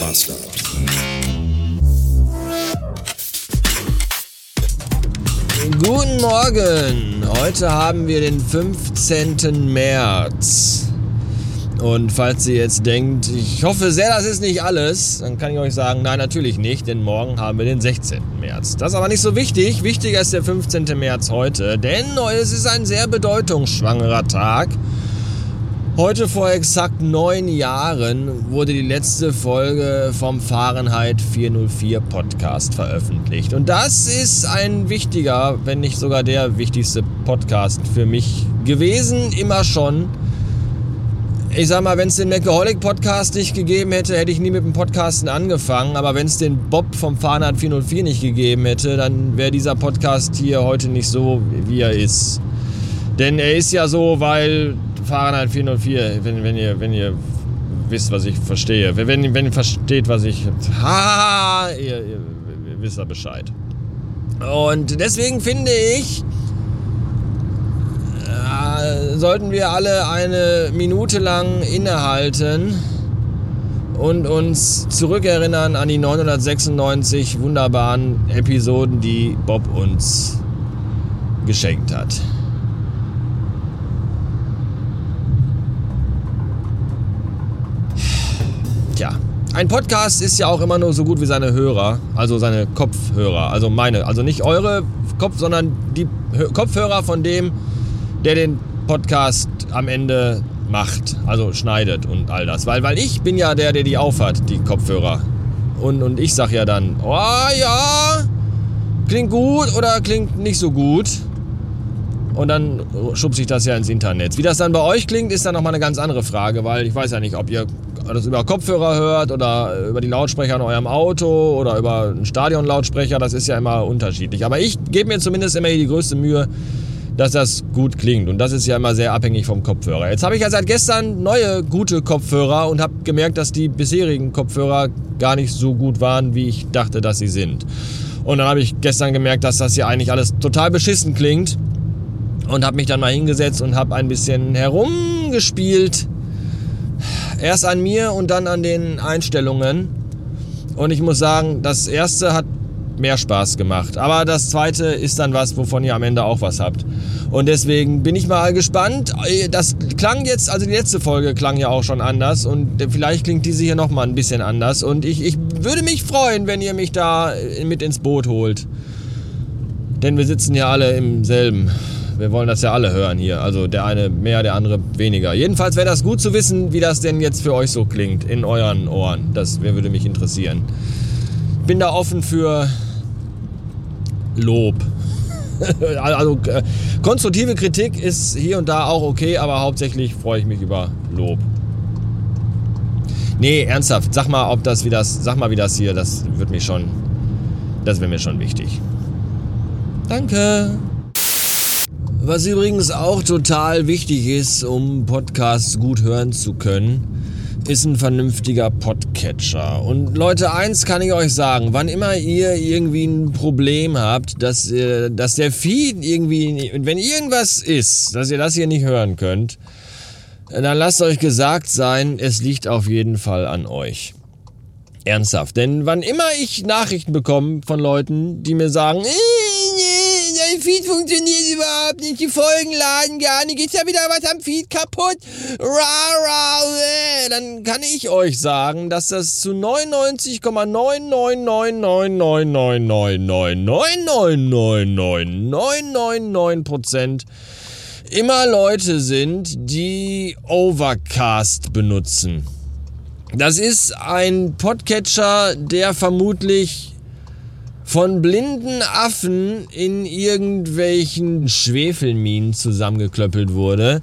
Master. Guten Morgen! Heute haben wir den 15. März. Und falls ihr jetzt denkt, ich hoffe sehr, das ist nicht alles, dann kann ich euch sagen, nein, natürlich nicht, denn morgen haben wir den 16. März. Das ist aber nicht so wichtig. Wichtiger ist der 15. März heute, denn es ist ein sehr bedeutungsschwangerer Tag. Heute vor exakt neun Jahren wurde die letzte Folge vom Fahrenheit 404 Podcast veröffentlicht. Und das ist ein wichtiger, wenn nicht sogar der wichtigste Podcast für mich gewesen, immer schon. Ich sag mal, wenn es den Macaholic Podcast nicht gegeben hätte, hätte ich nie mit dem Podcasten angefangen. Aber wenn es den Bob vom Fahrenheit 404 nicht gegeben hätte, dann wäre dieser Podcast hier heute nicht so, wie er ist. Denn er ist ja so, weil Fahrenheit 404, wenn, wenn, ihr, wenn ihr wisst, was ich verstehe. Wenn, wenn ihr versteht, was ich... Ha, ihr, ihr, ihr wisst ja Bescheid. Und deswegen finde ich, äh, sollten wir alle eine Minute lang innehalten und uns zurückerinnern an die 996 wunderbaren Episoden, die Bob uns geschenkt hat. Tja, ein Podcast ist ja auch immer nur so gut wie seine Hörer, also seine Kopfhörer, also meine, also nicht eure Kopf, sondern die Kopfhörer von dem, der den Podcast am Ende macht, also schneidet und all das. Weil, weil ich bin ja der, der die aufhat, die Kopfhörer. Und, und ich sag ja dann, oh ja, klingt gut oder klingt nicht so gut. Und dann schubse ich das ja ins Internet. Wie das dann bei euch klingt, ist dann nochmal eine ganz andere Frage, weil ich weiß ja nicht, ob ihr das über Kopfhörer hört oder über die Lautsprecher in eurem Auto oder über einen Stadionlautsprecher. Das ist ja immer unterschiedlich. Aber ich gebe mir zumindest immer die größte Mühe, dass das gut klingt. Und das ist ja immer sehr abhängig vom Kopfhörer. Jetzt habe ich ja seit gestern neue gute Kopfhörer und habe gemerkt, dass die bisherigen Kopfhörer gar nicht so gut waren, wie ich dachte, dass sie sind. Und dann habe ich gestern gemerkt, dass das hier eigentlich alles total beschissen klingt. Und habe mich dann mal hingesetzt und habe ein bisschen herumgespielt. Erst an mir und dann an den Einstellungen. Und ich muss sagen, das erste hat mehr Spaß gemacht. Aber das zweite ist dann was, wovon ihr am Ende auch was habt. Und deswegen bin ich mal gespannt. Das klang jetzt, also die letzte Folge klang ja auch schon anders und vielleicht klingt diese hier nochmal ein bisschen anders. Und ich, ich würde mich freuen, wenn ihr mich da mit ins Boot holt. Denn wir sitzen ja alle im selben. Wir wollen das ja alle hören hier. Also der eine mehr, der andere weniger. Jedenfalls wäre das gut zu wissen, wie das denn jetzt für euch so klingt in euren Ohren. Das würde mich interessieren. Bin da offen für Lob. also äh, konstruktive Kritik ist hier und da auch okay, aber hauptsächlich freue ich mich über Lob. Nee, ernsthaft, sag mal, ob das wie das, sag mal, wie das hier, das wird mich schon, das wäre mir schon wichtig. Danke. Was übrigens auch total wichtig ist, um Podcasts gut hören zu können, ist ein vernünftiger Podcatcher. Und Leute, eins kann ich euch sagen, wann immer ihr irgendwie ein Problem habt, dass, äh, dass der Feed irgendwie, wenn irgendwas ist, dass ihr das hier nicht hören könnt, dann lasst euch gesagt sein, es liegt auf jeden Fall an euch. Ernsthaft. Denn wann immer ich Nachrichten bekomme von Leuten, die mir sagen, Feed funktioniert überhaupt nicht, die Folgen laden gar nicht, ist ja wieder was am Feed kaputt, ra, ra, äh. dann kann ich euch sagen, dass das zu 99,999999999999999 immer Leute sind, die Overcast benutzen. Das ist ein Podcatcher, der vermutlich von blinden Affen in irgendwelchen Schwefelminen zusammengeklöppelt wurde.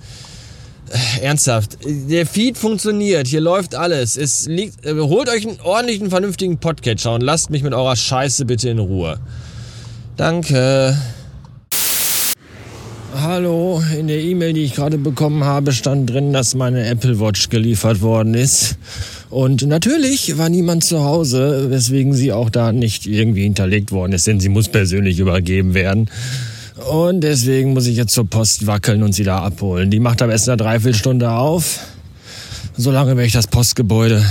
Ernsthaft, der Feed funktioniert, hier läuft alles. Es liegt, äh, holt euch einen ordentlichen, vernünftigen Podcatcher und lasst mich mit eurer Scheiße bitte in Ruhe. Danke. Hallo, in der E-Mail, die ich gerade bekommen habe, stand drin, dass meine Apple Watch geliefert worden ist. Und natürlich war niemand zu Hause, weswegen sie auch da nicht irgendwie hinterlegt worden ist, denn sie muss persönlich übergeben werden. Und deswegen muss ich jetzt zur Post wackeln und sie da abholen. Die macht am erst eine Dreiviertelstunde auf. Solange werde ich das Postgebäude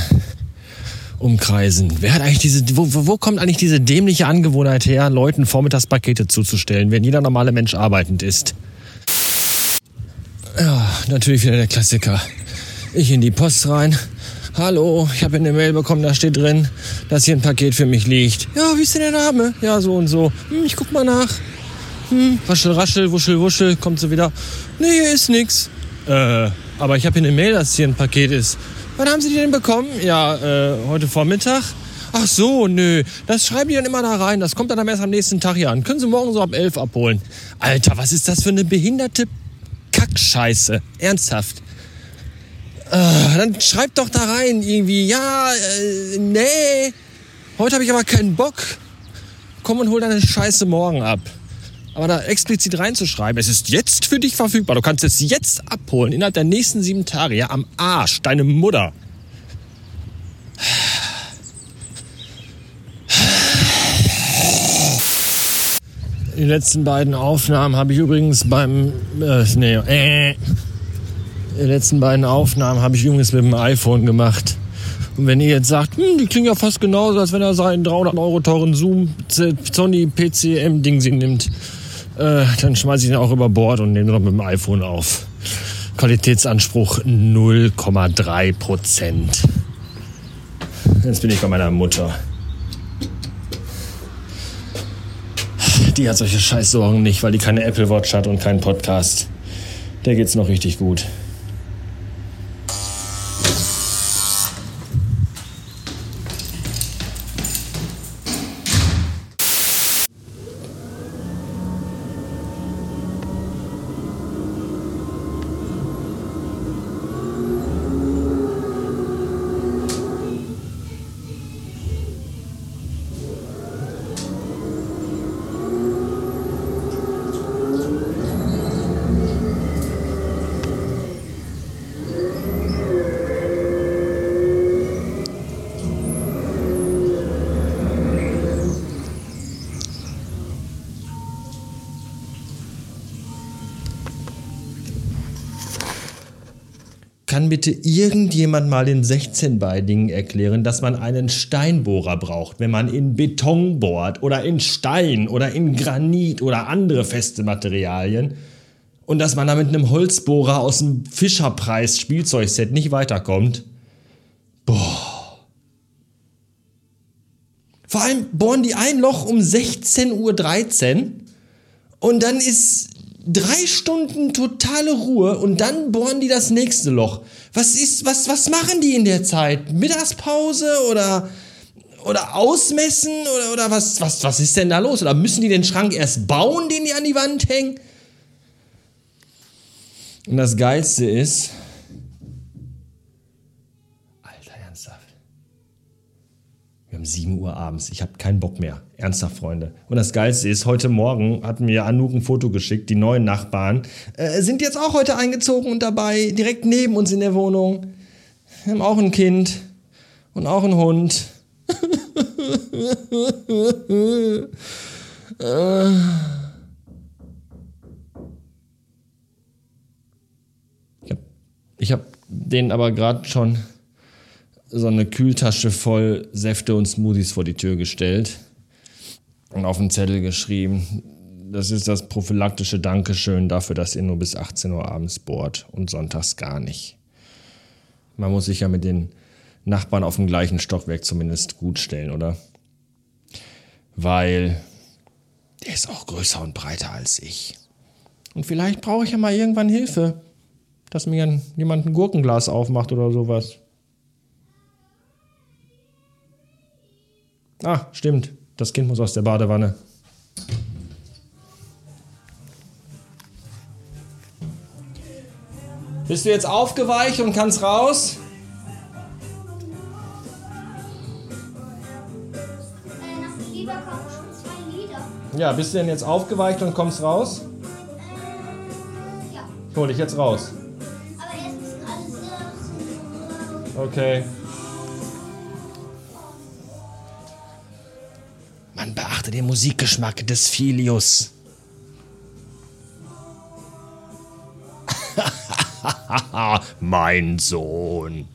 umkreisen. Wer hat eigentlich diese, wo, wo kommt eigentlich diese dämliche Angewohnheit her, Leuten Vormittagspakete zuzustellen, wenn jeder normale Mensch arbeitend ist? Ja, natürlich wieder der Klassiker. Ich in die Post rein. Hallo, ich habe eine Mail bekommen, da steht drin, dass hier ein Paket für mich liegt. Ja, wie ist denn der Name? Ja, so und so. Hm, ich guck mal nach. Hm, raschel, raschel, wuschel, wuschel, kommt so wieder. Nee, hier ist nix. Äh, aber ich habe hier eine Mail, dass hier ein Paket ist. Wann haben Sie die denn bekommen? Ja, äh, heute Vormittag. Ach so, nö. Das schreiben die dann immer da rein. Das kommt dann erst am nächsten Tag hier an. Können Sie morgen so ab elf abholen. Alter, was ist das für eine behinderte Kackscheiße? Ernsthaft. Äh, dann schreibt doch da rein irgendwie, ja, äh, nee, heute habe ich aber keinen Bock. Komm und hol deine Scheiße morgen ab. Aber da explizit reinzuschreiben, es ist jetzt für dich verfügbar, du kannst es jetzt abholen, innerhalb der nächsten sieben Tage, ja, am Arsch, deine Mutter. Die letzten beiden Aufnahmen habe ich übrigens beim, äh, nee, äh, die letzten beiden Aufnahmen habe ich übrigens mit dem iPhone gemacht. Und wenn ihr jetzt sagt, hm, die klingen ja fast genauso, als wenn er seinen 300 Euro teuren Zoom Sony PCM Ding sie nimmt, äh, dann schmeiße ich ihn auch über Bord und nehme noch mit dem iPhone auf. Qualitätsanspruch 0,3 Prozent. Jetzt bin ich bei meiner Mutter. Die hat solche Scheißsorgen nicht, weil die keine Apple Watch hat und keinen Podcast. Der geht's noch richtig gut. Kann bitte irgendjemand mal den 16-Beinigen erklären, dass man einen Steinbohrer braucht, wenn man in Beton bohrt oder in Stein oder in Granit oder andere feste Materialien und dass man da mit einem Holzbohrer aus dem Fischerpreis Spielzeugset nicht weiterkommt? Boah. Vor allem bohren die ein Loch um 16.13 Uhr und dann ist drei Stunden totale Ruhe und dann bohren die das nächste Loch. Was ist, was, was machen die in der Zeit? Mittagspause oder, oder ausmessen oder, oder was, was, was ist denn da los? Oder müssen die den Schrank erst bauen, den die an die Wand hängen? Und das Geilste ist, um 7 Uhr abends. Ich habe keinen Bock mehr. Ernsthaft, Freunde. Und das Geilste ist, heute Morgen hat mir Anouk ein Foto geschickt. Die neuen Nachbarn äh, sind jetzt auch heute eingezogen und dabei, direkt neben uns in der Wohnung. Wir haben auch ein Kind und auch einen Hund. ich habe hab den aber gerade schon so eine Kühltasche voll Säfte und Smoothies vor die Tür gestellt und auf den Zettel geschrieben, das ist das prophylaktische Dankeschön dafür, dass ihr nur bis 18 Uhr abends bohrt und sonntags gar nicht. Man muss sich ja mit den Nachbarn auf dem gleichen Stockwerk zumindest gut stellen, oder? Weil der ist auch größer und breiter als ich. Und vielleicht brauche ich ja mal irgendwann Hilfe, dass mir jemand ein Gurkenglas aufmacht oder sowas. Ah, stimmt. Das Kind muss aus der Badewanne. Bist du jetzt aufgeweicht und kannst raus? Ja, bist du denn jetzt aufgeweicht und kommst raus? Ja. Ich hol dich jetzt raus. Aber erst müssen alles sehr Okay. Den Musikgeschmack des Filius. mein Sohn.